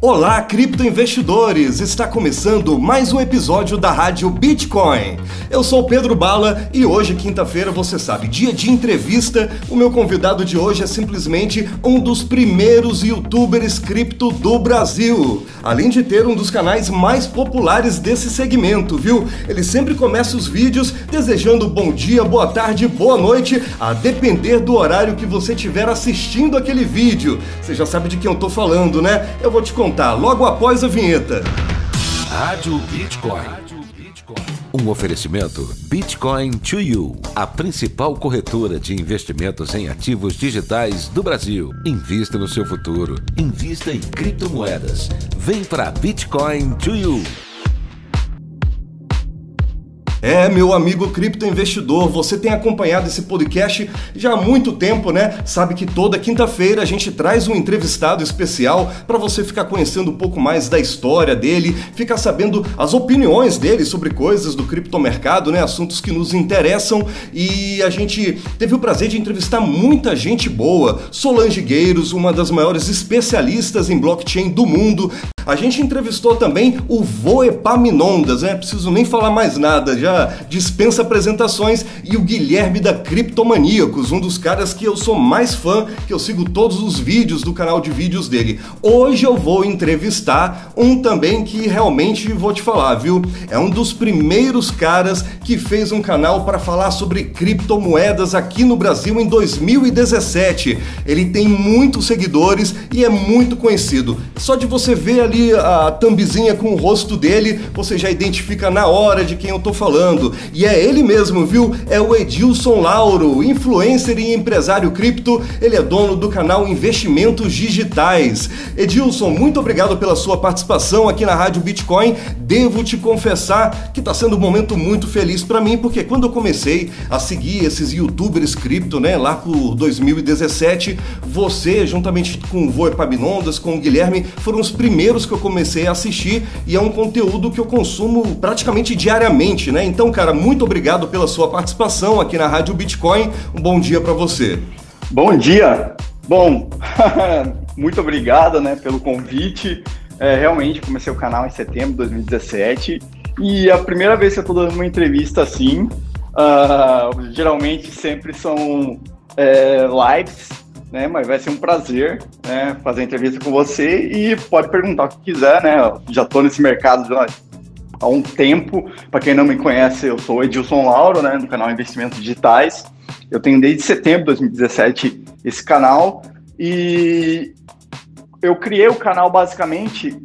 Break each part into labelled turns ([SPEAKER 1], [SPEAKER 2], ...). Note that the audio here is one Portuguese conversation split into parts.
[SPEAKER 1] Olá, criptoinvestidores! Está começando mais um episódio da Rádio Bitcoin. Eu sou Pedro Bala e hoje, quinta-feira, você sabe, dia de entrevista. O meu convidado de hoje é simplesmente um dos primeiros youtubers cripto do Brasil. Além de ter um dos canais mais populares desse segmento, viu? Ele sempre começa os vídeos desejando bom dia, boa tarde, boa noite, a depender do horário que você estiver assistindo aquele vídeo. Você já sabe de quem eu tô falando, né? Eu vou te contar contar logo após a vinheta.
[SPEAKER 2] Rádio Bitcoin. Um oferecimento Bitcoin to You, a principal corretora de investimentos em ativos digitais do Brasil. Invista no seu futuro. Invista em criptomoedas. Vem para Bitcoin to You.
[SPEAKER 1] É, meu amigo criptoinvestidor, você tem acompanhado esse podcast já há muito tempo, né? Sabe que toda quinta-feira a gente traz um entrevistado especial para você ficar conhecendo um pouco mais da história dele, ficar sabendo as opiniões dele sobre coisas do criptomercado, né? Assuntos que nos interessam. E a gente teve o prazer de entrevistar muita gente boa. Solange Gueiros, uma das maiores especialistas em blockchain do mundo. A gente entrevistou também o Voepaminondas, né? Preciso nem falar mais nada, já dispensa apresentações. E o Guilherme da Criptomaníacos, um dos caras que eu sou mais fã, que eu sigo todos os vídeos do canal de vídeos dele. Hoje eu vou entrevistar um também que realmente vou te falar, viu? É um dos primeiros caras que fez um canal para falar sobre criptomoedas aqui no Brasil em 2017. Ele tem muitos seguidores e é muito conhecido. Só de você ver ali ali a thumbzinha com o rosto dele, você já identifica na hora de quem eu tô falando. E é ele mesmo, viu? É o Edilson Lauro, influencer e empresário cripto. Ele é dono do canal Investimentos Digitais. Edilson, muito obrigado pela sua participação aqui na Rádio Bitcoin. Devo te confessar que tá sendo um momento muito feliz para mim, porque quando eu comecei a seguir esses youtubers cripto, né, lá por 2017, você, juntamente com o Voe Pabinondas, com o Guilherme, foram os primeiros que eu comecei a assistir e é um conteúdo que eu consumo praticamente diariamente, né? Então, cara, muito obrigado pela sua participação aqui na Rádio Bitcoin. Um bom dia para você.
[SPEAKER 3] Bom dia. Bom, muito obrigado, né, pelo convite. É, realmente comecei o canal em setembro de 2017 e a primeira vez que eu estou dando uma entrevista assim, uh, geralmente sempre são é, lives né? Mas vai ser um prazer né, fazer a entrevista com você e pode perguntar o que quiser, né? Eu já estou nesse mercado já há um tempo. Para quem não me conhece, eu sou Edilson Lauro, né, do canal Investimentos Digitais. Eu tenho desde setembro de 2017 esse canal e eu criei o canal basicamente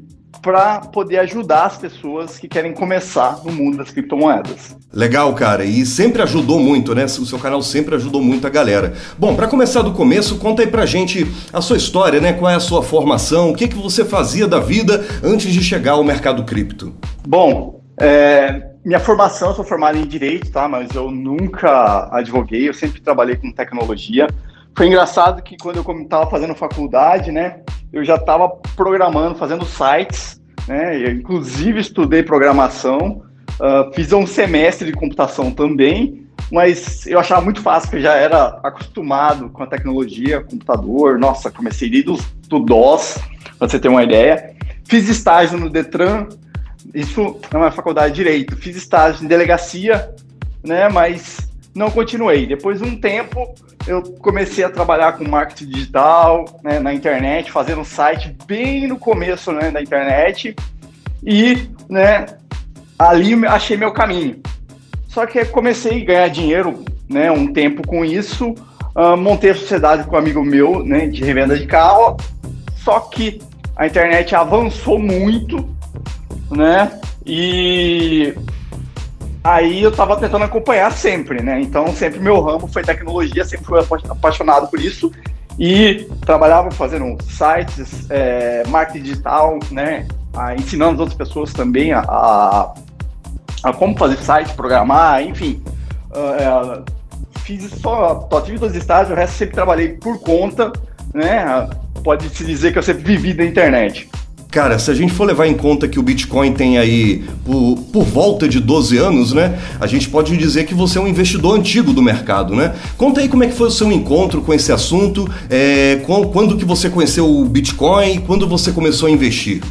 [SPEAKER 3] para poder ajudar as pessoas que querem começar no mundo das criptomoedas.
[SPEAKER 1] Legal, cara, e sempre ajudou muito, né? O seu canal sempre ajudou muito a galera. Bom, para começar do começo, conta aí pra gente a sua história, né? Qual é a sua formação, o que, que você fazia da vida antes de chegar ao mercado cripto?
[SPEAKER 3] Bom, é, minha formação, eu sou formado em Direito, tá? Mas eu nunca advoguei, eu sempre trabalhei com tecnologia. Foi engraçado que quando eu estava fazendo faculdade, né? Eu já estava programando, fazendo sites, né? Eu, inclusive estudei programação Uh, fiz um semestre de computação também, mas eu achava muito fácil, porque já era acostumado com a tecnologia, computador. Nossa, comecei desde do DOS, para você ter uma ideia. Fiz estágio no Detran, isso é faculdade de Direito. Fiz estágio em delegacia, né, mas não continuei. Depois de um tempo, eu comecei a trabalhar com marketing digital, né, na internet, fazendo um site bem no começo né, da internet. E né, ali achei meu caminho. Só que comecei a ganhar dinheiro, né, um tempo com isso, uh, montei a sociedade com um amigo meu, né, de revenda de carro, só que a internet avançou muito, né, e aí eu estava tentando acompanhar sempre, né, então sempre meu ramo foi tecnologia, sempre fui apaixonado por isso, e trabalhava fazendo sites, é, marketing digital, né, ensinando as outras pessoas também a, a, a como fazer site, programar, enfim. Uh, fiz só, só tive dois estágios, o resto sempre trabalhei por conta, né? Pode se dizer que eu sempre vivi da internet.
[SPEAKER 1] Cara, se a gente for levar em conta que o Bitcoin tem aí por, por volta de 12 anos, né? A gente pode dizer que você é um investidor antigo do mercado, né? Conta aí como é que foi o seu encontro com esse assunto, é, quando que você conheceu o Bitcoin, quando você começou a investir.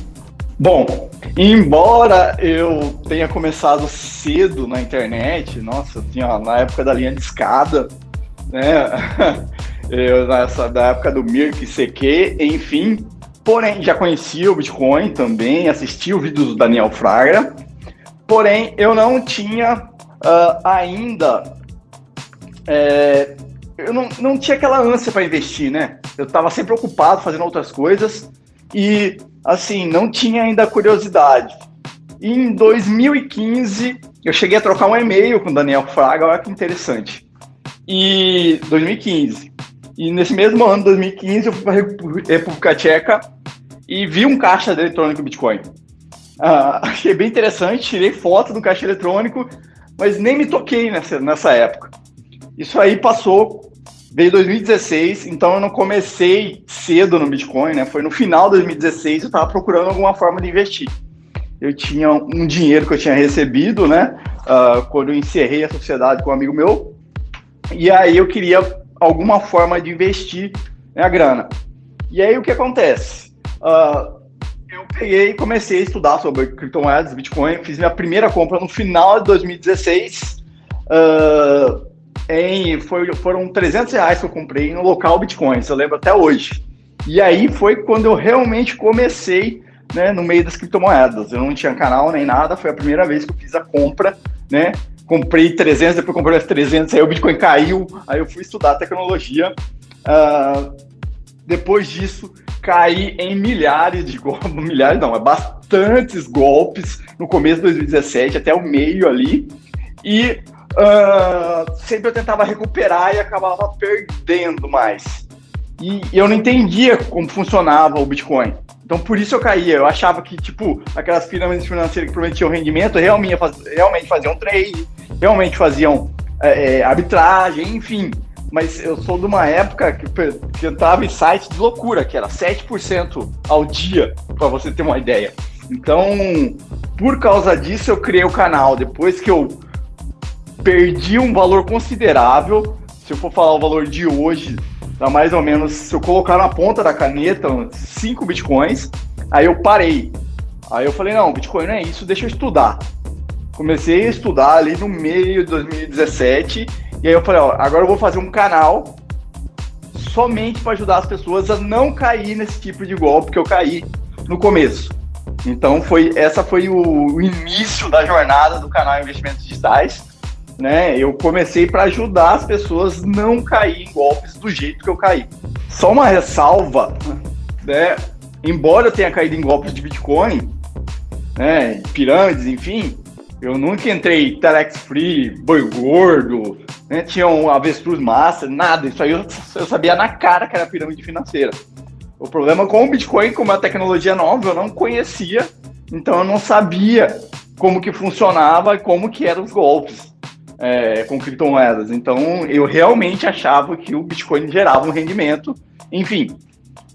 [SPEAKER 3] Bom, embora eu tenha começado cedo na internet, nossa, tinha na época da linha de escada, né? Eu, nessa da época do Mirk CQ, enfim, Porém, já conhecia o Bitcoin também, assisti o vídeo do Daniel Fraga. Porém, eu não tinha uh, ainda. É, eu não, não tinha aquela ânsia para investir, né? Eu estava sempre ocupado fazendo outras coisas e, assim, não tinha ainda curiosidade. E em 2015, eu cheguei a trocar um e-mail com o Daniel Fraga, olha que interessante. E 2015. E nesse mesmo ano, 2015, eu fui para a República Tcheca e vi um caixa eletrônico Bitcoin. Ah, achei bem interessante, tirei foto do caixa eletrônico, mas nem me toquei nessa, nessa época. Isso aí passou, veio 2016, então eu não comecei cedo no Bitcoin, né? Foi no final de 2016, eu estava procurando alguma forma de investir. Eu tinha um dinheiro que eu tinha recebido, né? Uh, quando eu encerrei a sociedade com um amigo meu, e aí eu queria alguma forma de investir a grana. E aí o que acontece? Uh, eu peguei e comecei a estudar sobre criptomoedas, Bitcoin, fiz minha primeira compra no final de 2016. Uh, em, foi, foram 300 reais que eu comprei no local Bitcoin, eu lembro até hoje. E aí foi quando eu realmente comecei né, no meio das criptomoedas. Eu não tinha canal nem nada, foi a primeira vez que eu fiz a compra, né? comprei 300, depois comprei as 300, aí o Bitcoin caiu, aí eu fui estudar tecnologia. Uh, depois disso, caí em milhares de golpes, milhares não, é bastantes golpes no começo de 2017, até o meio ali, e uh, sempre eu tentava recuperar e acabava perdendo mais. E eu não entendia como funcionava o Bitcoin. Então por isso eu caía. Eu achava que, tipo, aquelas pirâmides financeiras que prometiam rendimento realmente, realmente faziam trade, realmente faziam é, é, arbitragem, enfim. Mas eu sou de uma época que, que entrava em sites de loucura, que era 7% ao dia, para você ter uma ideia. Então, por causa disso, eu criei o canal. Depois que eu perdi um valor considerável, se eu for falar o valor de hoje, dá mais ou menos, se eu colocar na ponta da caneta, 5 bitcoins, aí eu parei. Aí eu falei, não, Bitcoin não é isso, deixa eu estudar. Comecei a estudar ali no meio de 2017, e aí eu falei, ó, agora eu vou fazer um canal somente para ajudar as pessoas a não cair nesse tipo de golpe que eu caí no começo. Então foi essa foi o, o início da jornada do canal Investimentos Digitais né? Eu comecei para ajudar as pessoas não cair em golpes do jeito que eu caí. Só uma ressalva, né? Embora eu tenha caído em golpes de Bitcoin, né? Pirâmides, enfim, eu nunca entrei Telex Free, boi gordo, né? Tinha um avestruz massa, nada. Isso aí eu, eu sabia na cara que era pirâmide financeira. O problema com o Bitcoin, como é uma tecnologia nova, eu não conhecia, então eu não sabia como que funcionava e como que eram os golpes é, com criptomoedas. Então, eu realmente achava que o Bitcoin gerava um rendimento. Enfim,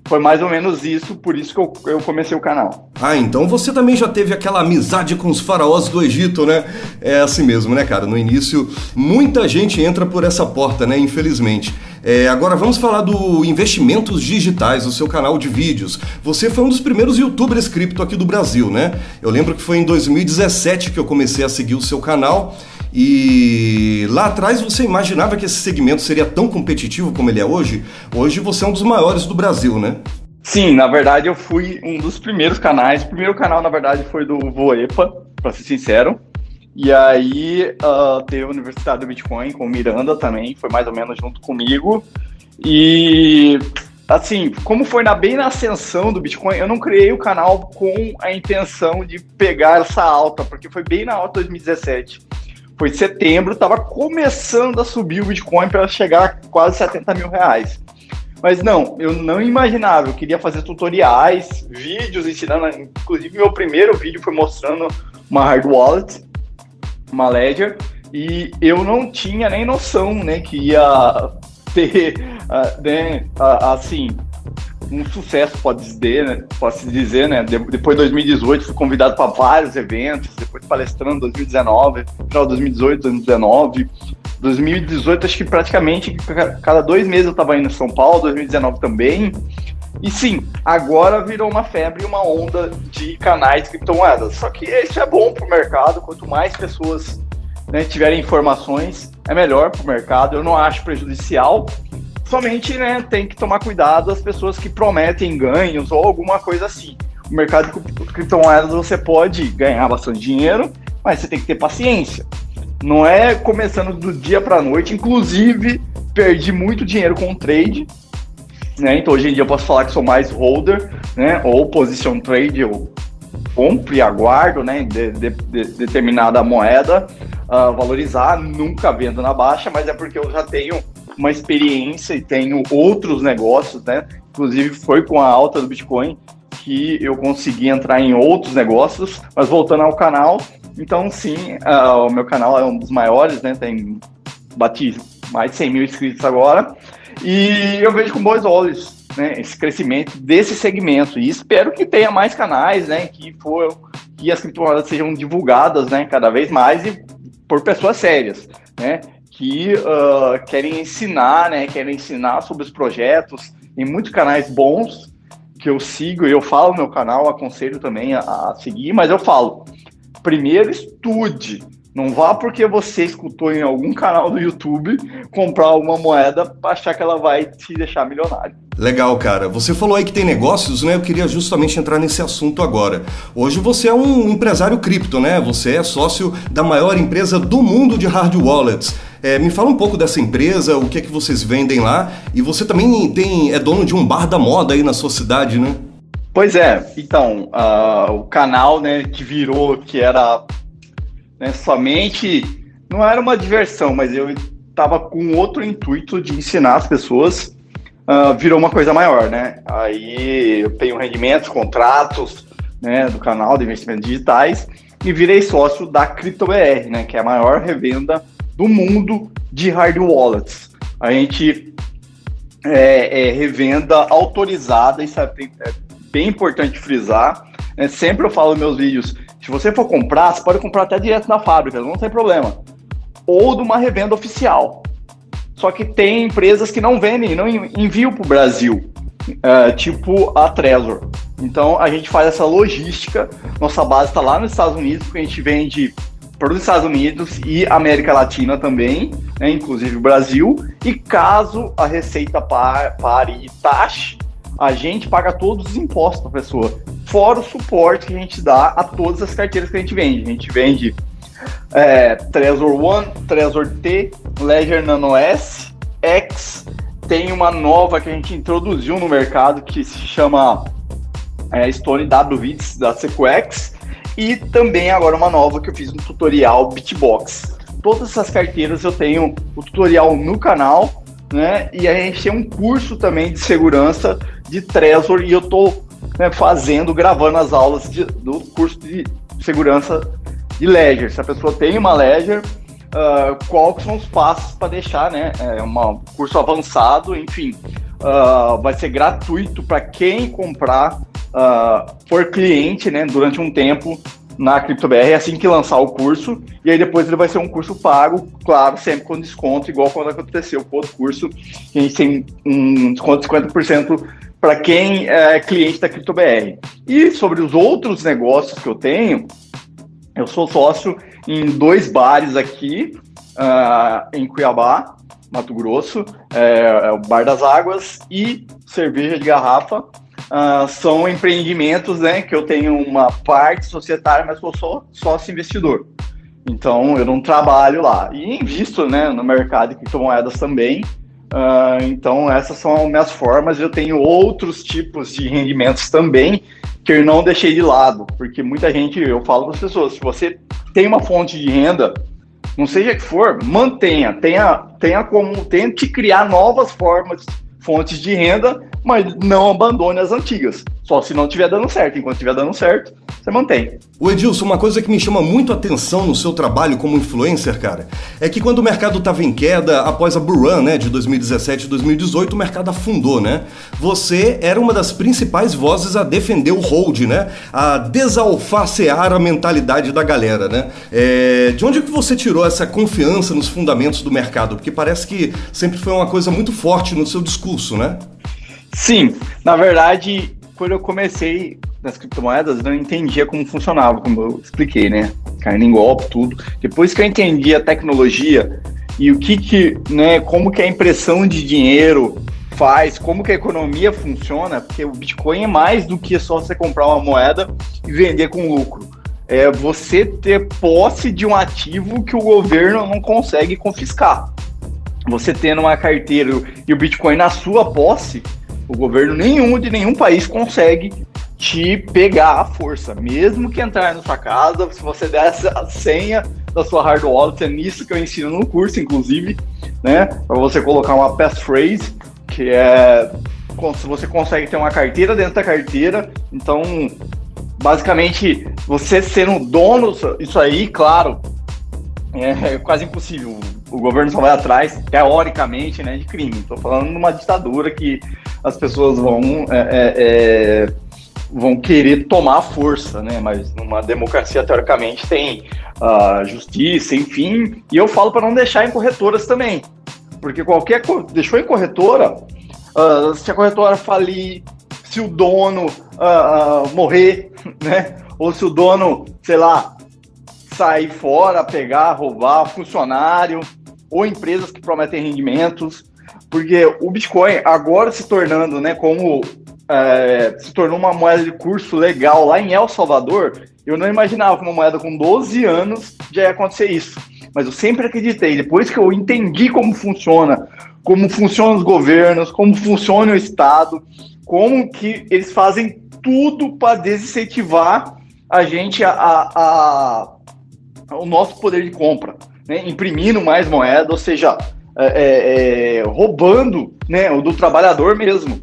[SPEAKER 3] foi mais ou menos isso, por isso que eu, eu, comecei o canal.
[SPEAKER 1] Ah, então você também já teve aquela amizade com os faraós do Egito, né? É assim mesmo, né, cara? No início, muita gente entra por essa porta, né? Infelizmente. É, agora vamos falar do Investimentos Digitais, o seu canal de vídeos. Você foi um dos primeiros youtubers cripto aqui do Brasil, né? Eu lembro que foi em 2017 que eu comecei a seguir o seu canal. E lá atrás você imaginava que esse segmento seria tão competitivo como ele é hoje? Hoje você é um dos maiores do Brasil, né?
[SPEAKER 3] Sim, na verdade eu fui um dos primeiros canais. O primeiro canal, na verdade, foi do Voepa, para ser sincero. E aí uh, teve a Universidade do Bitcoin com o Miranda também, foi mais ou menos junto comigo. E assim, como foi na, bem na ascensão do Bitcoin, eu não criei o canal com a intenção de pegar essa alta, porque foi bem na alta 2017 foi setembro, estava começando a subir o Bitcoin para chegar a quase 70 mil reais. Mas não, eu não imaginava. Eu queria fazer tutoriais, vídeos ensinando. Inclusive, meu primeiro vídeo foi mostrando uma hard wallet, uma Ledger, e eu não tinha nem noção, né, que ia ter, uh, né, uh, assim, um sucesso, pode dizer, né? Posso dizer, né? depois de 2018, fui convidado para vários eventos, depois palestrando em 2019, final de 2018, 2019. 2018, acho que praticamente cada dois meses eu estava indo em São Paulo, 2019 também. E sim, agora virou uma febre, uma onda de canais de criptomoedas. Só que isso é bom para o mercado, quanto mais pessoas né, tiverem informações, é melhor para o mercado. Eu não acho prejudicial, somente né, tem que tomar cuidado as pessoas que prometem ganhos ou alguma coisa assim. O mercado de criptomoedas você pode ganhar bastante dinheiro, mas você tem que ter paciência. Não é começando do dia para noite. Inclusive, perdi muito dinheiro com o trade né? Então hoje em dia eu posso falar que sou mais holder, né? Ou position trade, eu compro e aguardo, né? De, de, de determinada moeda uh, valorizar, nunca vendo na baixa, mas é porque eu já tenho uma experiência e tenho outros negócios, né? Inclusive foi com a alta do Bitcoin que eu consegui entrar em outros negócios. Mas voltando ao canal, então sim, uh, o meu canal é um dos maiores, né? Tem bati mais de 100 mil inscritos agora. E eu vejo com bons olhos né, esse crescimento desse segmento. E espero que tenha mais canais, né? Que, for, que as criptomoedas sejam divulgadas né, cada vez mais e por pessoas sérias, né? Que uh, querem ensinar, né? Querem ensinar sobre os projetos. Tem muitos canais bons que eu sigo e eu falo no meu canal, aconselho também a, a seguir, mas eu falo, primeiro estude, não vá porque você escutou em algum canal do YouTube comprar uma moeda para achar que ela vai te deixar milionário.
[SPEAKER 1] Legal, cara. Você falou aí que tem negócios, né? Eu queria justamente entrar nesse assunto agora. Hoje você é um empresário cripto, né? Você é sócio da maior empresa do mundo de hard wallets. É, me fala um pouco dessa empresa, o que é que vocês vendem lá. E você também tem é dono de um bar da moda aí na sua cidade, né?
[SPEAKER 3] Pois é. Então, uh, o canal, né, que virou, que era né? Somente não era uma diversão, mas eu estava com outro intuito de ensinar as pessoas. Uh, virou uma coisa maior, né? Aí eu tenho rendimentos, contratos, né, do canal de investimentos digitais e virei sócio da CryptoBR, né, que é a maior revenda do mundo de hard wallets. A gente é, é revenda autorizada, isso é bem, é bem importante frisar. Né? Sempre eu falo nos meus vídeos se você for comprar, você pode comprar até direto na fábrica, não tem problema. Ou de uma revenda oficial. Só que tem empresas que não vendem, não enviam para o Brasil, uh, tipo a Trezor. Então a gente faz essa logística. Nossa base está lá nos Estados Unidos, porque a gente vende para os Estados Unidos e América Latina também, né, inclusive o Brasil. E caso a receita pare e taxe, a gente paga todos os impostos pessoa fora o suporte que a gente dá a todas as carteiras que a gente vende. A gente vende é, Trezor One, Trezor T, Ledger Nano S, X, tem uma nova que a gente introduziu no mercado que se chama é, Stone WVITS da Sequex e também agora uma nova que eu fiz um tutorial Bitbox. Todas essas carteiras eu tenho o tutorial no canal, né? E a gente tem um curso também de segurança de Trezor e eu tô né, fazendo, gravando as aulas de, do curso de segurança de Ledger. Se a pessoa tem uma Ledger, uh, quais são os passos para deixar, né? É um curso avançado, enfim. Uh, vai ser gratuito para quem comprar uh, por cliente, né? Durante um tempo na CryptoBR assim que lançar o curso, e aí depois ele vai ser um curso pago, claro, sempre com desconto, igual quando aconteceu com o outro curso, a gente tem um desconto de 50% para quem é cliente da CryptoBR. E sobre os outros negócios que eu tenho, eu sou sócio em dois bares aqui uh, em Cuiabá, Mato Grosso, é, é, o Bar das Águas e Cerveja de Garrafa. Uh, são empreendimentos né, que eu tenho uma parte societária, mas sou só sócio investidor. Então eu não trabalho lá. E invisto né, no mercado de criptomoedas também. Uh, então, essas são as minhas formas. Eu tenho outros tipos de rendimentos também que eu não deixei de lado, porque muita gente, eu falo para as pessoas, se você tem uma fonte de renda, não seja que for, mantenha, tenha, tenha como, tente criar novas formas, fontes de renda, mas não abandone as antigas. Só se não estiver dando certo. Enquanto estiver dando certo, você mantém.
[SPEAKER 1] O Edilson, uma coisa que me chama muito atenção no seu trabalho como influencer, cara, é que quando o mercado estava em queda, após a Bull Run, né, de 2017 e 2018, o mercado afundou, né? Você era uma das principais vozes a defender o hold, né? A desalfacear a mentalidade da galera, né? É... De onde que você tirou essa confiança nos fundamentos do mercado? Porque parece que sempre foi uma coisa muito forte no seu discurso, né?
[SPEAKER 3] Sim, na verdade, quando eu comecei nas criptomoedas, eu não entendia como funcionava, como eu expliquei, né? Caindo em golpe, tudo. Depois que eu entendi a tecnologia e o que que, né, como que a impressão de dinheiro faz, como que a economia funciona, porque o Bitcoin é mais do que só você comprar uma moeda e vender com lucro. É você ter posse de um ativo que o governo não consegue confiscar. Você tendo uma carteira e o Bitcoin na sua posse, o governo nenhum de nenhum país consegue te pegar à força, mesmo que entrar na sua casa, se você der a senha da sua hard wallet, é nisso que eu ensino no curso, inclusive, né, para você colocar uma passphrase, que é se você consegue ter uma carteira dentro da carteira, então basicamente você sendo dono, isso aí, claro, é quase impossível. O governo só vai atrás, teoricamente, né, de crime. Estou falando numa ditadura que as pessoas vão, é, é, é, vão querer tomar força, né? Mas numa democracia, teoricamente, tem uh, justiça, enfim. E eu falo para não deixar em corretoras também. Porque qualquer. Deixou em corretora, uh, se a corretora falir, se o dono uh, morrer, né? Ou se o dono, sei lá, sair fora, pegar, roubar funcionário, ou empresas que prometem rendimentos, porque o Bitcoin agora se tornando, né, como é, se tornou uma moeda de curso legal lá em El Salvador, eu não imaginava que uma moeda com 12 anos já ia acontecer isso. Mas eu sempre acreditei, depois que eu entendi como funciona, como funcionam os governos, como funciona o Estado, como que eles fazem tudo para desincentivar a gente a, a, a, o nosso poder de compra, né? imprimindo mais moeda, ou seja, é, é, é, roubando né, o do trabalhador mesmo.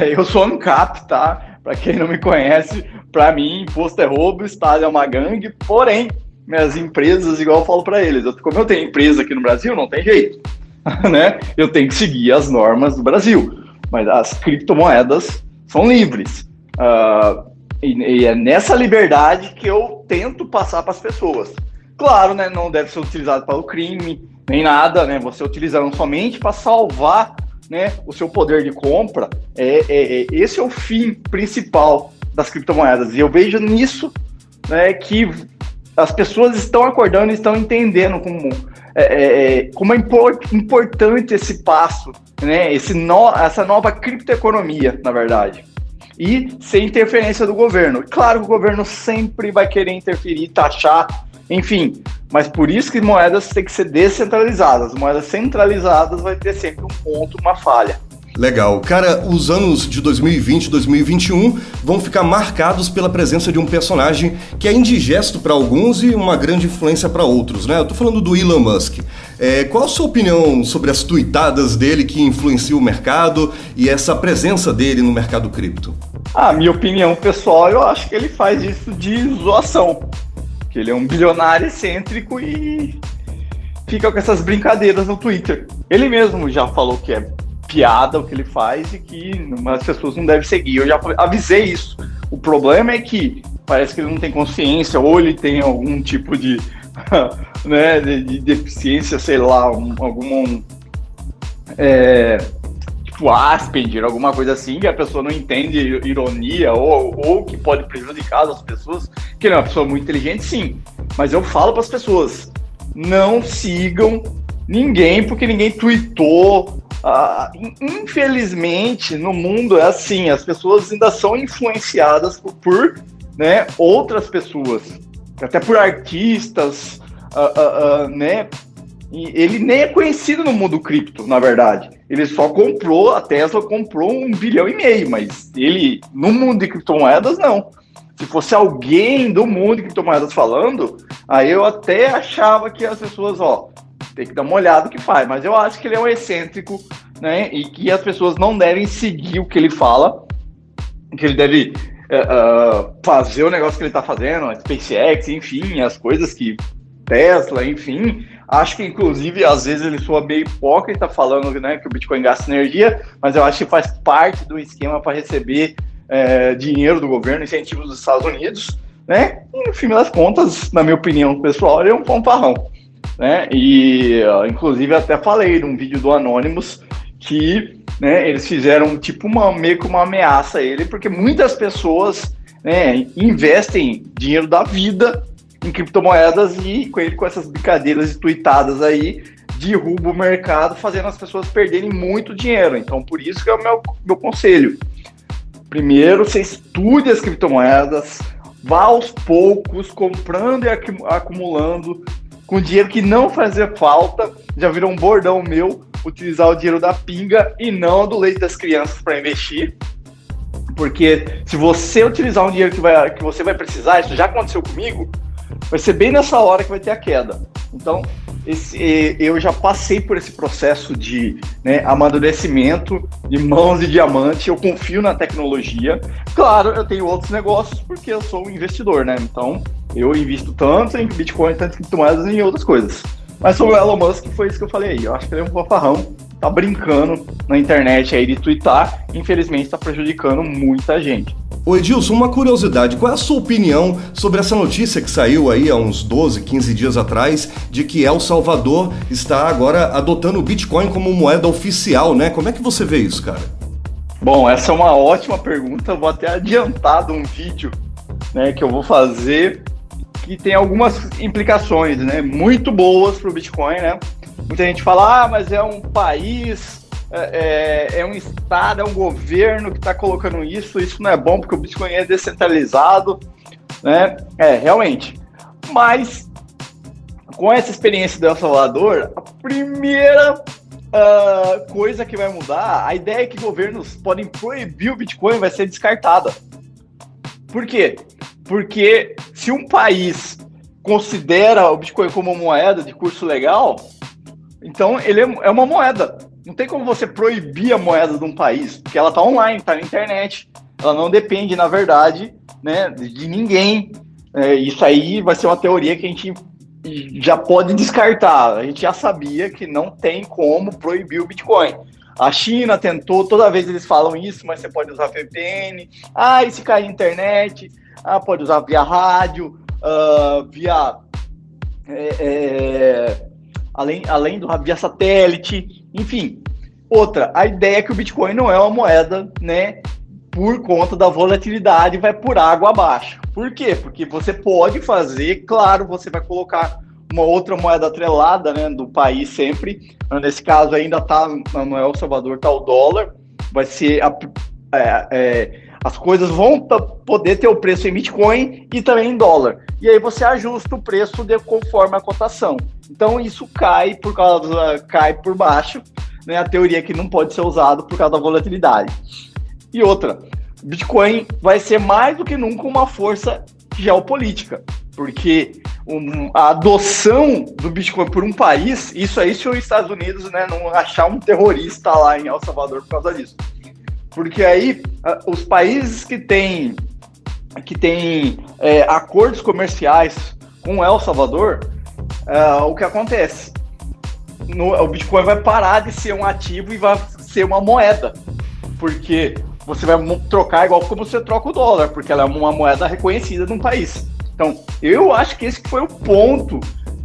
[SPEAKER 3] É, eu sou ANCAP, tá? Para quem não me conhece, para mim, imposto é roubo, Estado é uma gangue, porém, minhas empresas, igual eu falo para eles, eu, como eu tenho empresa aqui no Brasil, não tem jeito, né? Eu tenho que seguir as normas do Brasil, mas as criptomoedas são livres. Uh, e, e é nessa liberdade que eu tento passar para as pessoas. Claro, né, não deve ser utilizado para o crime, nem nada, né? Você utilizando somente para salvar né, o seu poder de compra, é, é, é, esse é o fim principal das criptomoedas. E eu vejo nisso né, que as pessoas estão acordando e estão entendendo como é, é, é como é importante esse passo, né, esse no, essa nova criptoeconomia, na verdade. E sem interferência do governo. Claro que o governo sempre vai querer interferir, taxar enfim, mas por isso que moedas têm que ser descentralizadas. Moedas centralizadas vai ter sempre um ponto, uma falha.
[SPEAKER 1] Legal. Cara, os anos de 2020 e 2021 vão ficar marcados pela presença de um personagem que é indigesto para alguns e uma grande influência para outros, né? Eu tô falando do Elon Musk. É, qual a sua opinião sobre as tuitadas dele que influenciam o mercado e essa presença dele no mercado cripto?
[SPEAKER 3] A minha opinião pessoal, eu acho que ele faz isso de zoação que ele é um bilionário excêntrico e fica com essas brincadeiras no Twitter. Ele mesmo já falou que é piada o que ele faz e que as pessoas não devem seguir. Eu já avisei isso. O problema é que parece que ele não tem consciência ou ele tem algum tipo de, né, de, de deficiência, sei lá, um, algum é, tipo Asperger, alguma coisa assim, que a pessoa não entende ironia ou, ou que pode prejudicar as pessoas, que ele é uma pessoa muito inteligente, sim. Mas eu falo para as pessoas, não sigam ninguém porque ninguém tweetou. Ah, infelizmente, no mundo é assim, as pessoas ainda são influenciadas por, por né, outras pessoas, até por artistas, ah, ah, ah né, e ele nem é conhecido no mundo cripto, na verdade. Ele só comprou, a Tesla comprou um bilhão e meio, mas ele, no mundo de criptomoedas, não. Se fosse alguém do mundo de criptomoedas falando, aí eu até achava que as pessoas, ó, tem que dar uma olhada no que faz. Mas eu acho que ele é um excêntrico, né? E que as pessoas não devem seguir o que ele fala, que ele deve uh, fazer o negócio que ele está fazendo, a SpaceX, enfim, as coisas que Tesla, enfim. Acho que, inclusive, às vezes ele soa meio hipócrita falando né, que o Bitcoin gasta energia, mas eu acho que faz parte do esquema para receber é, dinheiro do governo, incentivos dos Estados Unidos, né? E, no fim das contas, na minha opinião pessoal, ele é um fanfarrão, né? E, inclusive, até falei num vídeo do Anonymous que né, eles fizeram tipo uma, meio que uma ameaça a ele, porque muitas pessoas né, investem dinheiro da vida em criptomoedas e com ele com essas brincadeiras tuitadas aí derruba o mercado, fazendo as pessoas perderem muito dinheiro. Então, por isso que é o meu, meu conselho. Primeiro, você estude as criptomoedas, vá aos poucos, comprando e acumulando, com dinheiro que não fazia falta. Já virou um bordão meu utilizar o dinheiro da pinga e não do leite das crianças para investir. Porque se você utilizar um dinheiro que, vai, que você vai precisar, isso já aconteceu comigo, vai ser bem nessa hora que vai ter a queda. Então, esse, eu já passei por esse processo de né, amadurecimento de mãos de diamante. Eu confio na tecnologia. Claro, eu tenho outros negócios porque eu sou um investidor, né? Então, eu invisto tanto em Bitcoin, tanto em criptomoedas e em outras coisas. Mas sobre o Elon Musk, foi isso que eu falei aí. Eu acho que ele é um fofarrão, tá brincando na internet aí de twittar. Infelizmente, tá prejudicando muita gente.
[SPEAKER 1] Ô Edilson, uma curiosidade, qual é a sua opinião sobre essa notícia que saiu aí há uns 12, 15 dias atrás, de que El Salvador está agora adotando o Bitcoin como moeda oficial, né? Como é que você vê isso, cara?
[SPEAKER 3] Bom, essa é uma ótima pergunta, vou até adiantar um vídeo né, que eu vou fazer que tem algumas implicações, né, muito boas para o Bitcoin, né? Muita gente fala, ah, mas é um país, é, é, é um estado, é um governo que está colocando isso, isso não é bom porque o Bitcoin é descentralizado, né? É, realmente. Mas com essa experiência do El Salvador, a primeira uh, coisa que vai mudar, a ideia é que governos podem proibir o Bitcoin vai ser descartada. Por quê? Porque se um país considera o Bitcoin como moeda de curso legal, então ele é, é uma moeda. Não tem como você proibir a moeda de um país, porque ela está online, está na internet. Ela não depende, na verdade, né, de ninguém. É, isso aí vai ser uma teoria que a gente já pode descartar. A gente já sabia que não tem como proibir o Bitcoin. A China tentou, toda vez eles falam isso, mas você pode usar VPN. Ah, e se cair internet? Ah, pode usar via rádio, uh, via. É, é, além, além do via satélite, enfim. Outra, a ideia é que o Bitcoin não é uma moeda, né? Por conta da volatilidade, vai por água abaixo. Por quê? Porque você pode fazer, claro, você vai colocar uma outra moeda atrelada, né, do país sempre. Nesse caso ainda tá no El Salvador tá o dólar. Vai ser a, é, é, as coisas vão poder ter o preço em Bitcoin e também em dólar. E aí você ajusta o preço de conforme a cotação. Então isso cai por causa cai por baixo, né? A teoria que não pode ser usado por causa da volatilidade. E outra, Bitcoin vai ser mais do que nunca uma força geopolítica, porque um, a adoção do Bitcoin por um país, isso aí se os Estados Unidos né, não achar um terrorista lá em El Salvador por causa disso. Porque aí os países que têm que tem, é, acordos comerciais com El Salvador, é, o que acontece? No, o Bitcoin vai parar de ser um ativo e vai ser uma moeda. Porque você vai trocar igual como você troca o dólar, porque ela é uma moeda reconhecida num país. Então, eu acho que esse foi o ponto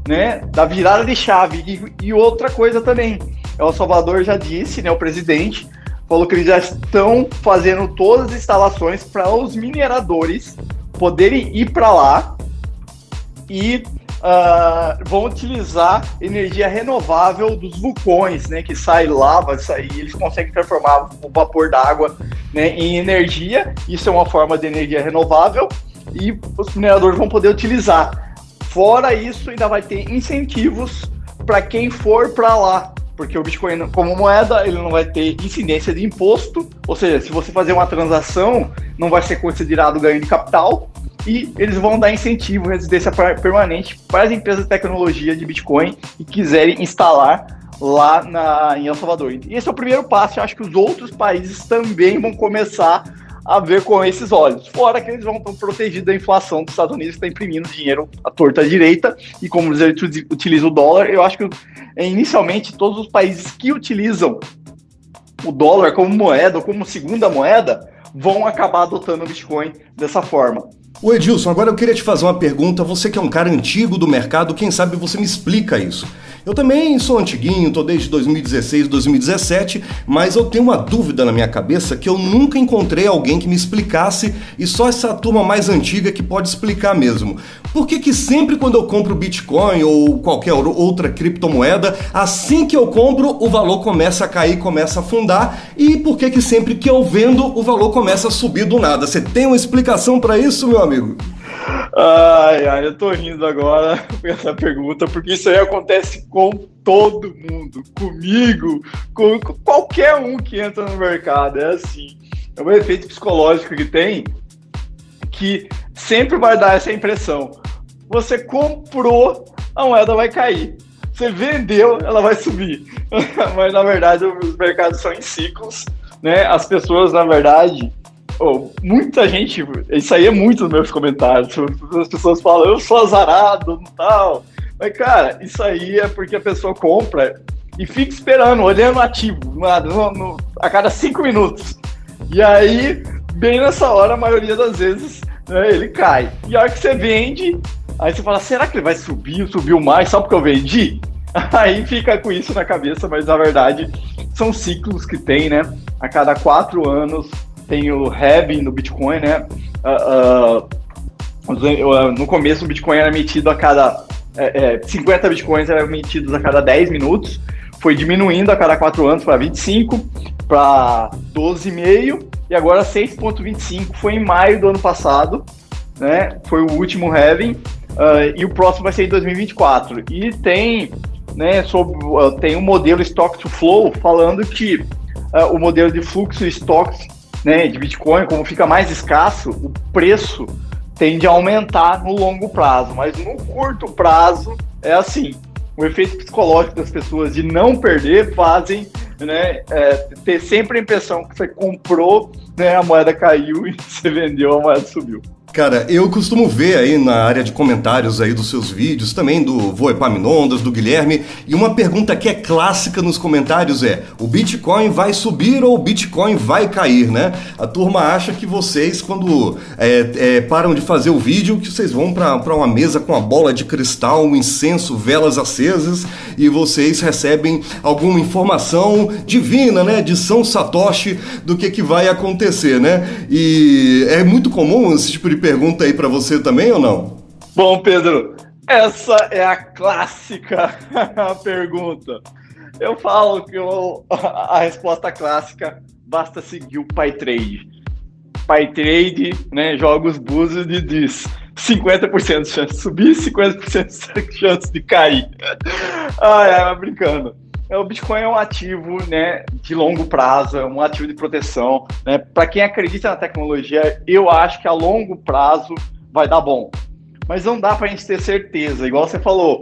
[SPEAKER 3] né, da virada de chave. E, e outra coisa também, El Salvador já disse, né, o presidente, falou que eles já estão fazendo todas as instalações para os mineradores poderem ir para lá e uh, vão utilizar energia renovável dos vulcões, né? Que sai lava, sai, eles conseguem transformar o vapor d'água né, em energia. Isso é uma forma de energia renovável e os mineradores vão poder utilizar. Fora isso, ainda vai ter incentivos para quem for para lá porque o Bitcoin, como moeda, ele não vai ter incidência de imposto, ou seja, se você fazer uma transação, não vai ser considerado ganho de capital, e eles vão dar incentivo, residência permanente para as empresas de tecnologia de Bitcoin que quiserem instalar lá na, em El Salvador. E esse é o primeiro passo. Eu acho que os outros países também vão começar a ver com esses olhos. Fora que eles vão estar protegidos da inflação dos Estados Unidos, que está imprimindo dinheiro à torta à direita, e como eles utilizam o dólar, eu acho que inicialmente todos os países que utilizam o dólar como moeda, como segunda moeda, vão acabar adotando o Bitcoin dessa forma.
[SPEAKER 1] O Edilson, agora eu queria te fazer uma pergunta. Você que é um cara antigo do mercado, quem sabe você me explica isso. Eu também sou antiguinho, tô desde 2016, 2017, mas eu tenho uma dúvida na minha cabeça que eu nunca encontrei alguém que me explicasse e só essa turma mais antiga que pode explicar mesmo. Por que que sempre quando eu compro Bitcoin ou qualquer outra criptomoeda, assim que eu compro, o valor começa a cair, começa a afundar e por que que sempre que eu vendo, o valor começa a subir do nada? Você tem uma explicação para isso, meu amigo?
[SPEAKER 3] Ai, ai, eu tô rindo agora com essa pergunta, porque isso aí acontece com todo mundo, comigo, com, com qualquer um que entra no mercado. É assim. É um efeito psicológico que tem que sempre vai dar essa impressão. Você comprou, a moeda vai cair. Você vendeu, ela vai subir. Mas na verdade os mercados são em ciclos, né? As pessoas, na verdade, Oh, muita gente, isso aí é muito nos meus comentários. As pessoas falam, eu sou azarado tal. Mas, cara, isso aí é porque a pessoa compra e fica esperando, olhando ativo, no, no, a cada cinco minutos. E aí, bem nessa hora, a maioria das vezes, né, ele cai. E a hora que você vende, aí você fala, será que ele vai subir, subiu mais só porque eu vendi? Aí fica com isso na cabeça, mas na verdade são ciclos que tem, né? A cada quatro anos tem o halving no Bitcoin, né? Uh, uh, no começo o Bitcoin era emitido a cada é, é, 50 Bitcoins eram emitidos a cada 10 minutos, foi diminuindo a cada 4 anos para 25, para 12,5 e agora 6,25 foi em maio do ano passado, né? Foi o último halving uh, e o próximo vai ser em 2024. E tem, né, sobre, tem um modelo Stock to Flow falando que uh, o modelo de fluxo estoque né, de Bitcoin, como fica mais escasso, o preço tende a aumentar no longo prazo, mas no curto prazo é assim. O efeito psicológico das pessoas de não perder fazem né, é, ter sempre a impressão que você comprou, né, a moeda caiu e você vendeu, a moeda subiu.
[SPEAKER 1] Cara, eu costumo ver aí na área de comentários aí dos seus vídeos, também do Voe Paminondas, do Guilherme, e uma pergunta que é clássica nos comentários é: o Bitcoin vai subir ou o Bitcoin vai cair, né? A turma acha que vocês, quando é, é, param de fazer o vídeo, que vocês vão para uma mesa com a bola de cristal, um incenso, velas acesas, e vocês recebem alguma informação divina, né? De São Satoshi do que, que vai acontecer, né? E é muito comum esse tipo de pergunta aí para você também ou não?
[SPEAKER 3] Bom, Pedro, essa é a clássica pergunta. Eu falo que eu, a resposta clássica basta seguir o PyTrade. PyTrade, né, joga os búzios e diz 50% de chance de subir, 50% de chance de cair. Ah, é, brincando. É, o Bitcoin é um ativo né, de longo prazo, é um ativo de proteção. Né? Para quem acredita na tecnologia, eu acho que a longo prazo vai dar bom. Mas não dá para a gente ter certeza. Igual você falou,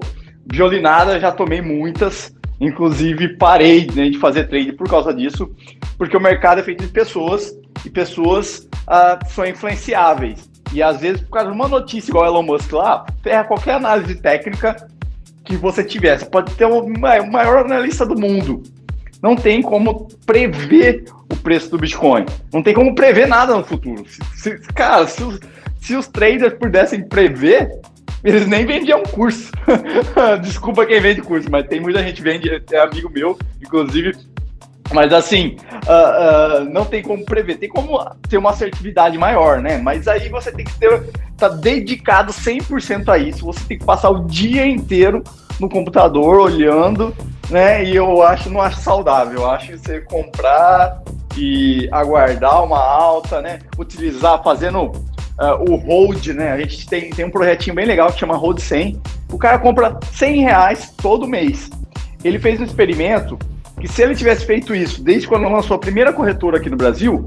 [SPEAKER 3] violinada já tomei muitas, inclusive parei né, de fazer trade por causa disso, porque o mercado é feito de pessoas e pessoas ah, são influenciáveis. E às vezes, por causa de uma notícia igual Elon Musk lá, ferra qualquer análise técnica que você tivesse. Pode ter o maior analista do mundo. Não tem como prever o preço do Bitcoin. Não tem como prever nada no futuro. Se, se, cara, se os, se os traders pudessem prever, eles nem vendiam curso. Desculpa quem vende curso, mas tem muita gente que vende, é amigo meu, inclusive. Mas assim, uh, uh, não tem como prever, tem como ter uma assertividade maior, né? Mas aí você tem que ter tá dedicado 100% a isso. Você tem que passar o dia inteiro no computador olhando, né? E eu acho, não acho saudável. Eu acho que você comprar e aguardar uma alta, né? Utilizar, fazendo uh, o hold, né? A gente tem, tem um projetinho bem legal que chama Hold 100. O cara compra 100 reais todo mês. Ele fez um experimento que se ele tivesse feito isso desde quando lançou a primeira corretora aqui no Brasil,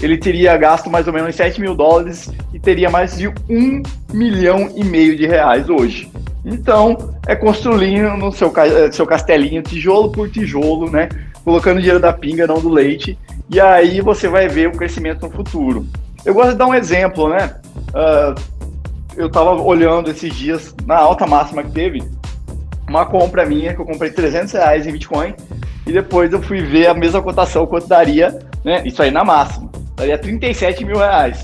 [SPEAKER 3] ele teria gasto mais ou menos 7 mil dólares e teria mais de um milhão e meio de reais hoje. Então, é construindo no seu, eh, seu castelinho, tijolo por tijolo, né? Colocando dinheiro da pinga, não do leite. E aí você vai ver o crescimento no futuro. Eu gosto de dar um exemplo, né? Uh, eu estava olhando esses dias, na alta máxima que teve, uma compra minha, que eu comprei 300 reais em Bitcoin, e depois eu fui ver a mesma cotação, quanto daria, né? Isso aí na máxima. Daria 37 mil reais.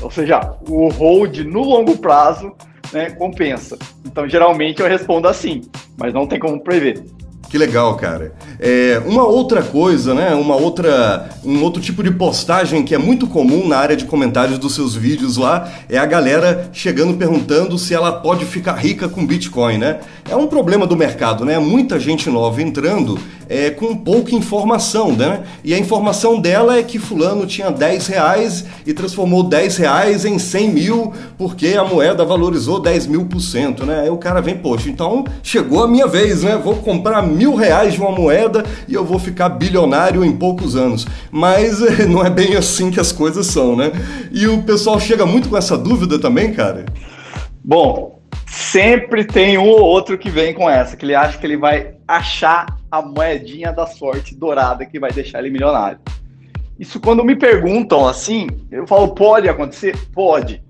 [SPEAKER 3] Ou seja, o hold no longo prazo né, compensa. Então, geralmente eu respondo assim, mas não tem como prever.
[SPEAKER 1] Que legal, cara. É, uma outra coisa, né? Uma outra, um outro tipo de postagem que é muito comum na área de comentários dos seus vídeos lá é a galera chegando perguntando se ela pode ficar rica com Bitcoin, né? É um problema do mercado, né? Muita gente nova entrando é, com pouca informação, né? E a informação dela é que fulano tinha 10 reais e transformou 10 reais em 100 mil porque a moeda valorizou 10 mil por cento, né? Aí o cara vem, poxa, então chegou a minha vez, né? Vou comprar mil reais de uma moeda e eu vou ficar bilionário em poucos anos. Mas não é bem assim que as coisas são, né? E o pessoal chega muito com essa dúvida também, cara?
[SPEAKER 3] Bom, sempre tem um ou outro que vem com essa, que ele acha que ele vai achar a moedinha da sorte dourada que vai deixar ele milionário. Isso quando me perguntam assim, eu falo, pode acontecer? Pode.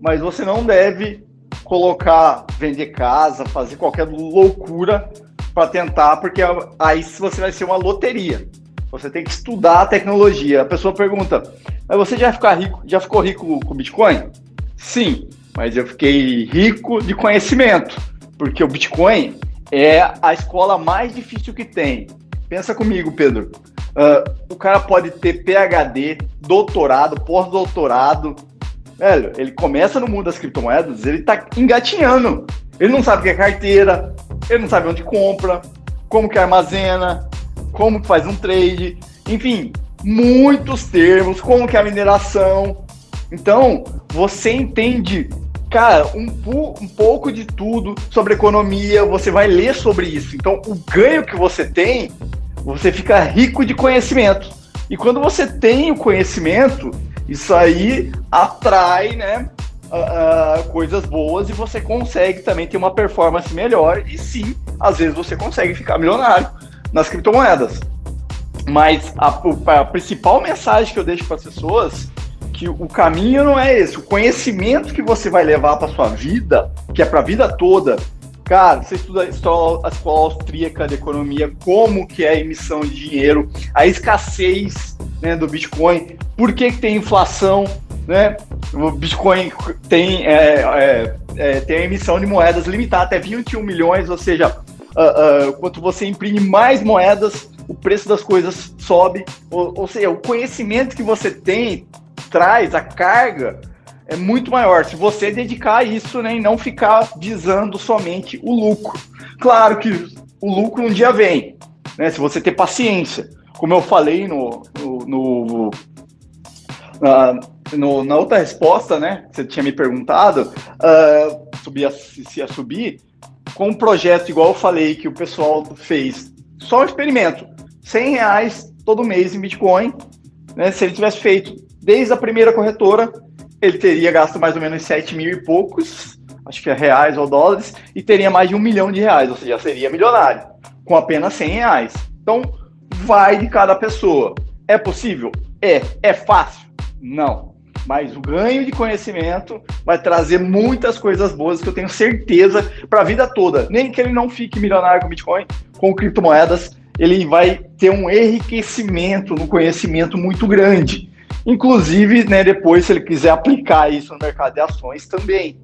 [SPEAKER 3] Mas você não deve colocar, vender casa, fazer qualquer loucura para tentar, porque aí você vai ser uma loteria. Você tem que estudar a tecnologia. A pessoa pergunta, mas você já, ficar rico, já ficou rico com Bitcoin? Sim, mas eu fiquei rico de conhecimento, porque o Bitcoin é a escola mais difícil que tem. Pensa comigo, Pedro. Uh, o cara pode ter PhD, doutorado, pós-doutorado. Velho, ele começa no mundo das criptomoedas, ele tá engatinhando. Ele não sabe o que é carteira, ele não sabe onde compra, como que armazena, como que faz um trade, enfim, muitos termos, como que é a mineração. Então, você entende cara, um, um pouco de tudo sobre economia, você vai ler sobre isso. Então, o ganho que você tem, você fica rico de conhecimento. E quando você tem o conhecimento, isso aí atrai, né? Uh, coisas boas e você consegue também ter uma performance melhor e sim, às vezes você consegue ficar milionário nas criptomoedas. Mas a, a principal mensagem que eu deixo para as pessoas que o caminho não é esse. O conhecimento que você vai levar para sua vida, que é para a vida toda, cara, você estuda a escola, a austríaca de economia, como que é a emissão de dinheiro, a escassez né, do Bitcoin, por que, que tem inflação, né? O Bitcoin tem, é, é, é, tem a emissão de moedas limitada até 21 milhões, ou seja, uh, uh, quanto você imprime mais moedas, o preço das coisas sobe. Ou, ou seja, o conhecimento que você tem traz, a carga, é muito maior. Se você dedicar isso né, e não ficar visando somente o lucro. Claro que o lucro um dia vem, né? Se você ter paciência. Como eu falei no, no, no, na, no na, outra resposta, né? Você tinha me perguntado, uh, subia, se ia subir, com um projeto igual eu falei que o pessoal fez, só um experimento, 100 reais todo mês em Bitcoin, né? Se ele tivesse feito desde a primeira corretora, ele teria gasto mais ou menos 7 mil e poucos, acho que é reais ou dólares, e teria mais de um milhão de reais, ou seja, seria milionário, com apenas 100 reais. Então, vai de cada pessoa. É possível? É. É fácil? Não. Mas o ganho de conhecimento vai trazer muitas coisas boas que eu tenho certeza para a vida toda. Nem que ele não fique milionário com Bitcoin, com criptomoedas, ele vai ter um enriquecimento no conhecimento muito grande. Inclusive, né, depois, se ele quiser aplicar isso no mercado de ações também.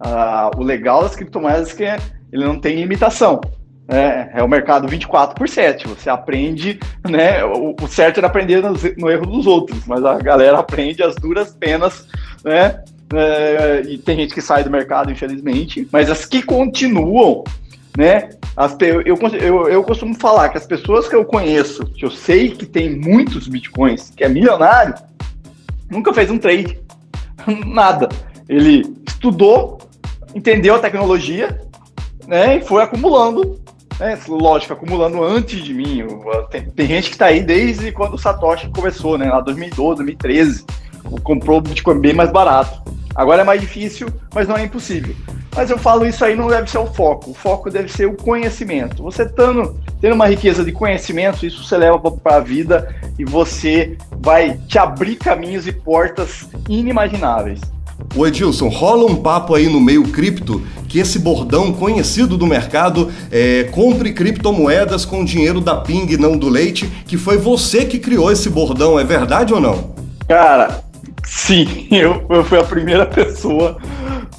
[SPEAKER 3] Ah, o legal das criptomoedas é que ele não tem limitação. É, é o mercado 24 por 7. Você aprende, né? O, o certo é aprender no, no, erro dos outros, mas a galera aprende as duras penas, né? É, e tem gente que sai do mercado, infelizmente, mas as que continuam, né? As, eu, eu, eu costumo falar que as pessoas que eu conheço, que eu sei que tem muitos bitcoins, que é milionário, nunca fez um trade. Nada. Ele estudou, entendeu a tecnologia, né? E foi acumulando. Né, lógico, acumulando antes de mim. Tem, tem gente que está aí desde quando o Satoshi começou, né? Lá 2012, 2013. Comprou o Bitcoin bem mais barato. Agora é mais difícil, mas não é impossível. Mas eu falo isso aí não deve ser o foco. O foco deve ser o conhecimento. Você tendo, tendo uma riqueza de conhecimento, isso você leva para a vida e você vai te abrir caminhos e portas inimagináveis.
[SPEAKER 1] O Edilson, rola um papo aí no meio cripto que esse bordão conhecido do mercado é compre criptomoedas com dinheiro da Ping, não do leite, que foi você que criou esse bordão, é verdade ou não?
[SPEAKER 3] Cara, sim, eu, eu fui a primeira pessoa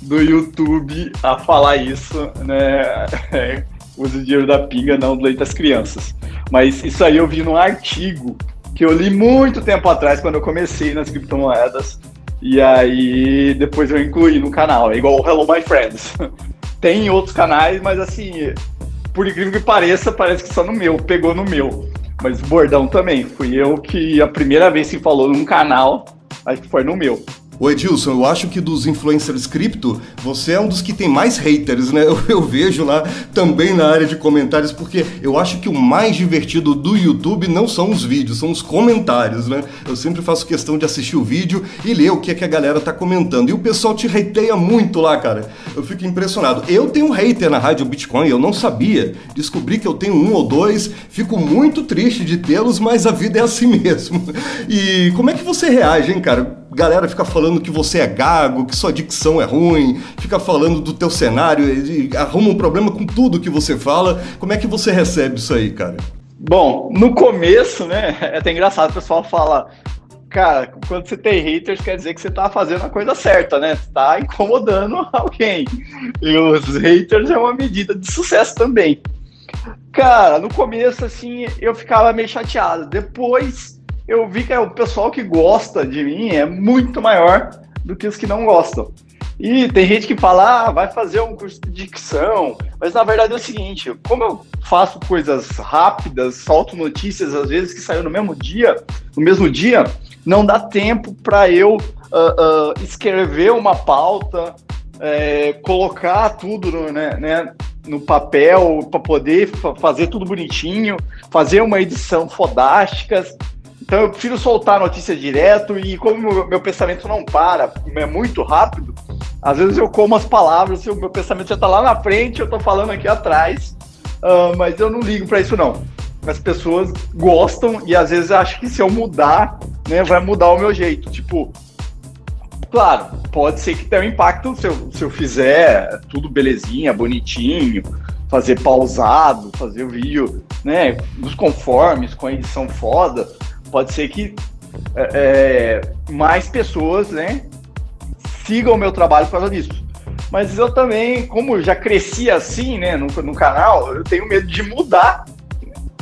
[SPEAKER 3] do YouTube a falar isso, né? É, use dinheiro da pinga, não do leite das crianças. Mas isso aí eu vi num artigo que eu li muito tempo atrás, quando eu comecei nas criptomoedas. E aí depois eu incluí no canal. É igual Hello My Friends. Tem outros canais, mas assim, por incrível que pareça, parece que só no meu, pegou no meu. Mas bordão também, fui eu que a primeira vez que falou num canal, acho que foi no meu.
[SPEAKER 1] Ô Edilson, eu acho que dos influencers cripto, você é um dos que tem mais haters, né? Eu, eu, vejo lá também na área de comentários, porque eu acho que o mais divertido do YouTube não são os vídeos, são os comentários, né? Eu sempre faço questão de assistir o vídeo e ler o que, é que a galera tá comentando. E o pessoal te hateia muito lá, cara. Eu fico impressionado. Eu tenho um hater na Rádio Bitcoin, eu não sabia. Descobri que eu tenho um ou dois, fico muito triste de tê-los, mas a vida é assim mesmo. E como é que você reage, hein, cara? galera fica falando que você é gago, que sua dicção é ruim, fica falando do teu cenário, arruma um problema com tudo que você fala. Como é que você recebe isso aí, cara?
[SPEAKER 3] Bom, no começo, né, é até engraçado, o pessoal fala, cara, quando você tem haters, quer dizer que você tá fazendo a coisa certa, né? Você tá incomodando alguém. E os haters é uma medida de sucesso também. Cara, no começo, assim, eu ficava meio chateado. Depois eu vi que é o pessoal que gosta de mim é muito maior do que os que não gostam. E tem gente que fala, ah, vai fazer um curso de dicção, mas na verdade é o seguinte, como eu faço coisas rápidas, solto notícias às vezes que saem no mesmo dia, no mesmo dia, não dá tempo para eu uh, uh, escrever uma pauta, é, colocar tudo no, né, né, no papel para poder fazer tudo bonitinho, fazer uma edição fodástica, então eu prefiro soltar a notícia direto e como meu pensamento não para, é muito rápido, às vezes eu como as palavras, o meu pensamento já está lá na frente, eu estou falando aqui atrás, uh, mas eu não ligo para isso não. As pessoas gostam e às vezes acham que se eu mudar, né, vai mudar o meu jeito. Tipo, claro, pode ser que tenha um impacto se eu, se eu fizer tudo belezinha, bonitinho, fazer pausado, fazer o vídeo, né, dos conformes, com a edição foda pode ser que é, é, mais pessoas, né, sigam o meu trabalho por causa disso. Mas eu também, como já cresci assim, né, no, no canal, eu tenho medo de mudar.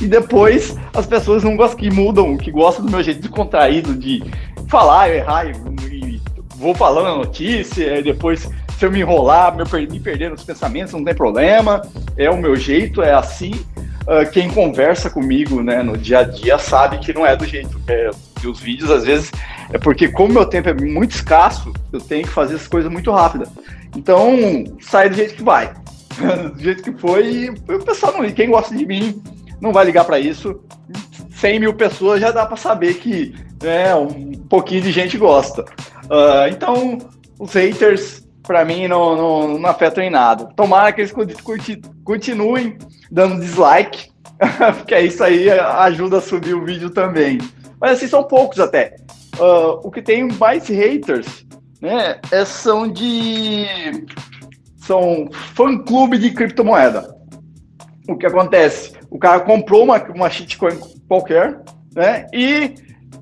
[SPEAKER 3] E depois as pessoas não gostam que mudam, que gostam do meu jeito de contraído, de falar, errar e, vou falando a notícia, depois se eu me enrolar, me perder nos pensamentos, não tem problema, é o meu jeito, é assim uh, quem conversa comigo né, no dia a dia sabe que não é do jeito que é. E os vídeos, às vezes, é porque, como meu tempo é muito escasso, eu tenho que fazer as coisas muito rápido. Então, sai do jeito que vai. do jeito que foi, e o pessoal não quem gosta de mim não vai ligar para isso. 100 mil pessoas já dá para saber que né, um pouquinho de gente gosta. Uh, então, os haters, para mim, não, não, não afetam em nada. Tomara que eles continuem dando dislike, porque isso aí ajuda a subir o vídeo também. Mas assim, são poucos até. Uh, o que tem mais haters, né, é, são de... São fã-clube de criptomoeda. O que acontece? O cara comprou uma, uma shitcoin qualquer, né, e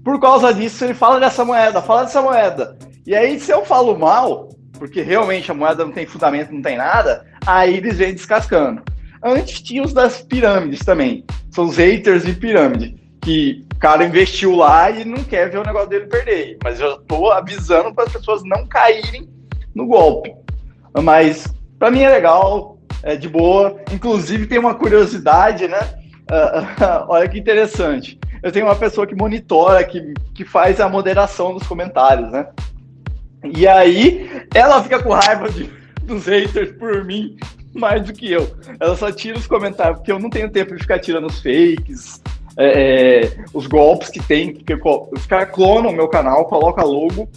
[SPEAKER 3] por causa disso ele fala dessa moeda, fala dessa moeda. E aí, se eu falo mal, porque realmente a moeda não tem fundamento, não tem nada, aí eles vêm descascando. Antes tinha os das pirâmides também. São os haters de pirâmide. Que o cara investiu lá e não quer ver o negócio dele perder. Mas eu estou avisando para as pessoas não caírem no golpe. Mas para mim é legal, é de boa. Inclusive tem uma curiosidade, né? Uh, olha que interessante. Eu tenho uma pessoa que monitora, que, que faz a moderação dos comentários, né? E aí ela fica com raiva de, dos haters por mim, mais do que eu. Ela só tira os comentários, porque eu não tenho tempo de ficar tirando os fakes, é, é os golpes que tem, porque os caras clonam o meu canal, colocam logo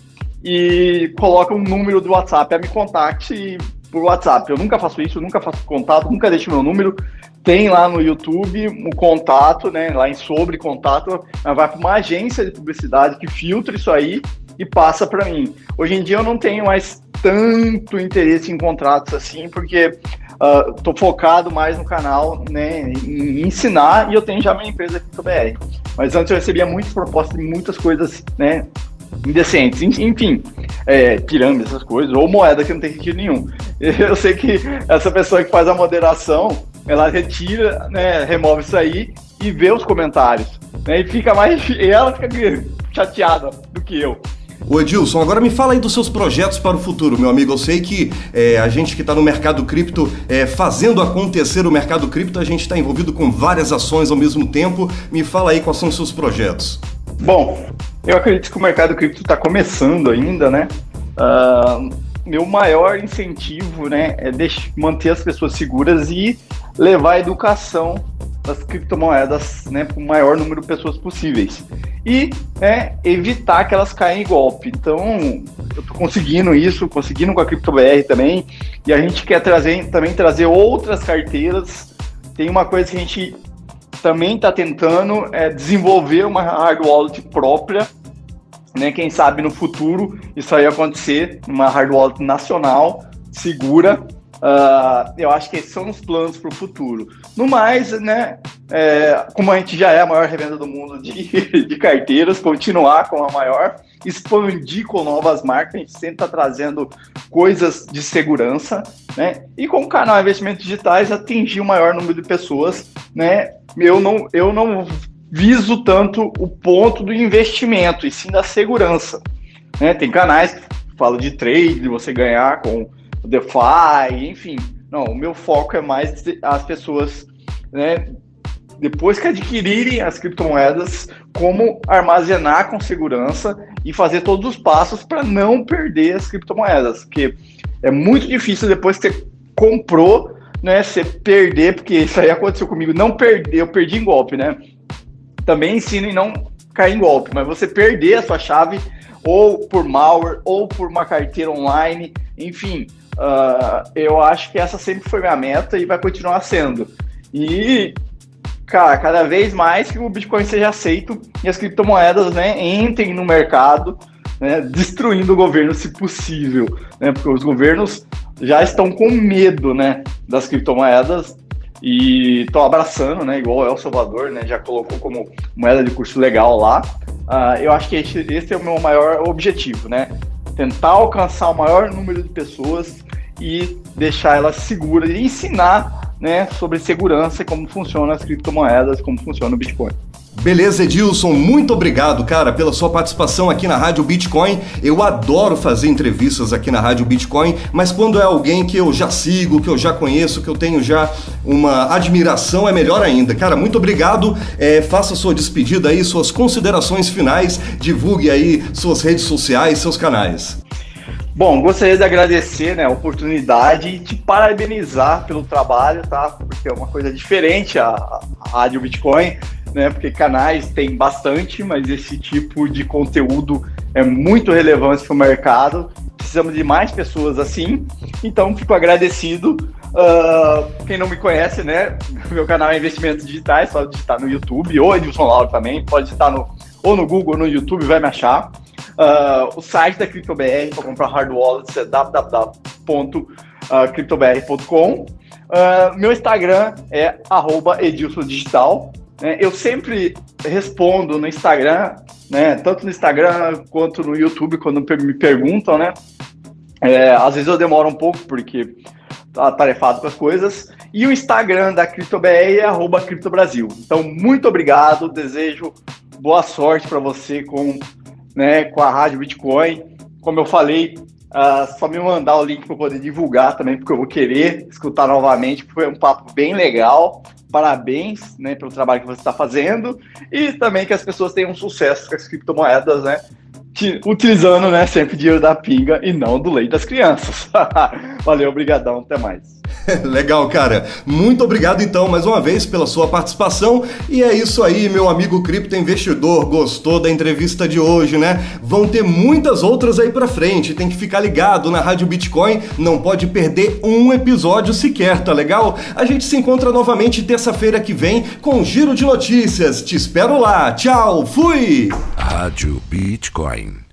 [SPEAKER 3] e colocam um número do WhatsApp, a me contacte por WhatsApp. Eu nunca faço isso, nunca faço contato, nunca deixo meu número. Tem lá no YouTube o contato, né? Lá em sobre contato, vai para uma agência de publicidade que filtra isso aí e passa para mim. Hoje em dia eu não tenho mais tanto interesse em contratos assim, porque uh, tô focado mais no canal, né, em ensinar e eu tenho já minha empresa aqui no BR. Mas antes eu recebia muitas propostas de muitas coisas, né, indecentes, enfim, é, pirâmide, essas coisas, ou moeda que não tem sentido nenhum. Eu sei que essa pessoa que faz a moderação, ela retira, né, remove isso aí e vê os comentários, né, e fica mais, e ela fica chateada do que eu.
[SPEAKER 1] O Edilson, agora me fala aí dos seus projetos para o futuro, meu amigo. Eu sei que é, a gente que está no mercado cripto, é, fazendo acontecer o mercado cripto, a gente está envolvido com várias ações ao mesmo tempo. Me fala aí quais são os seus projetos.
[SPEAKER 3] Bom, eu acredito que o mercado cripto está começando ainda, né? Uh, meu maior incentivo, né, é manter as pessoas seguras e levar a educação das criptomoedas né, para o maior número de pessoas possíveis. E né, evitar que elas caem em golpe. Então, eu estou conseguindo isso, conseguindo com a CryptoBR também, e a gente quer trazer, também trazer outras carteiras. Tem uma coisa que a gente também está tentando é desenvolver uma hard wallet própria, né? Quem sabe no futuro isso aí acontecer, uma hard wallet nacional, segura, Uh, eu acho que esses são os planos para o futuro. No mais, né, é, como a gente já é a maior revenda do mundo de, de carteiras, continuar com a maior, expandir com novas marcas, a gente sempre está trazendo coisas de segurança, né? E com o canal Investimentos Digitais atingir o maior número de pessoas, né? Eu não, eu não viso tanto o ponto do investimento, e sim da segurança. Né? Tem canais que falam de trade, de você ganhar com DeFi, enfim. Não, o meu foco é mais as pessoas, né, depois que adquirirem as criptomoedas, como armazenar com segurança e fazer todos os passos para não perder as criptomoedas, porque é muito difícil depois que você comprou, né, você perder, porque isso aí aconteceu comigo, não perder, eu perdi em golpe, né? Também ensino em não cair em golpe, mas você perder a sua chave ou por malware ou por uma carteira online, enfim, Uh, eu acho que essa sempre foi minha meta e vai continuar sendo. E, cara, cada vez mais que o Bitcoin seja aceito e as criptomoedas né, entrem no mercado, né, destruindo o governo se possível, né, porque os governos já estão com medo né, das criptomoedas e estão abraçando, né, igual El Salvador, né, já colocou como moeda de curso legal lá. Uh, eu acho que esse, esse é o meu maior objetivo, né? Tentar alcançar o maior número de pessoas e deixar ela segura e ensinar né, sobre segurança e como funcionam as criptomoedas, como funciona o Bitcoin.
[SPEAKER 1] Beleza, Edilson, muito obrigado, cara, pela sua participação aqui na Rádio Bitcoin. Eu adoro fazer entrevistas aqui na Rádio Bitcoin, mas quando é alguém que eu já sigo, que eu já conheço, que eu tenho já uma admiração, é melhor ainda. Cara, muito obrigado. É, faça sua despedida aí, suas considerações finais, divulgue aí suas redes sociais, seus canais.
[SPEAKER 3] Bom, gostaria de agradecer né, a oportunidade e te parabenizar pelo trabalho, tá? Porque é uma coisa diferente a, a Rádio Bitcoin, né? Porque canais tem bastante, mas esse tipo de conteúdo é muito relevante para o mercado. Precisamos de mais pessoas assim. Então, fico agradecido. Uh, quem não me conhece, né? Meu canal é Investimentos Digitais, pode digitar no YouTube, ou Edilson Lauro também, pode digitar no, ou no Google ou no YouTube, vai me achar. Uh, o site da CryptoBR para comprar hard wallets é www.cryptobr.com. Uh, ah, meu Instagram é edilsondigital. Né? Eu sempre respondo no Instagram, né? tanto no Instagram quanto no YouTube, quando me perguntam, né? É, às vezes eu demoro um pouco, porque tá tarefado com as coisas. E o Instagram da CryptoBR é arroba CryptoBrasil. Então, muito obrigado, desejo boa sorte para você com né, com a Rádio Bitcoin. Como eu falei, uh, só me mandar o link para poder divulgar também, porque eu vou querer escutar novamente. Foi um papo bem legal. Parabéns né, pelo trabalho que você está fazendo e também que as pessoas tenham sucesso com as criptomoedas, né? Utilizando né, sempre dinheiro da pinga e não do leite das crianças. Valeu, obrigadão, até mais.
[SPEAKER 1] Legal, cara. Muito obrigado então mais uma vez pela sua participação. E é isso aí, meu amigo cripto investidor. Gostou da entrevista de hoje, né? Vão ter muitas outras aí pra frente. Tem que ficar ligado na Rádio Bitcoin. Não pode perder um episódio sequer, tá legal? A gente se encontra novamente terça-feira que vem com um giro de notícias. Te espero lá. Tchau, fui!
[SPEAKER 2] Rádio Bitcoin.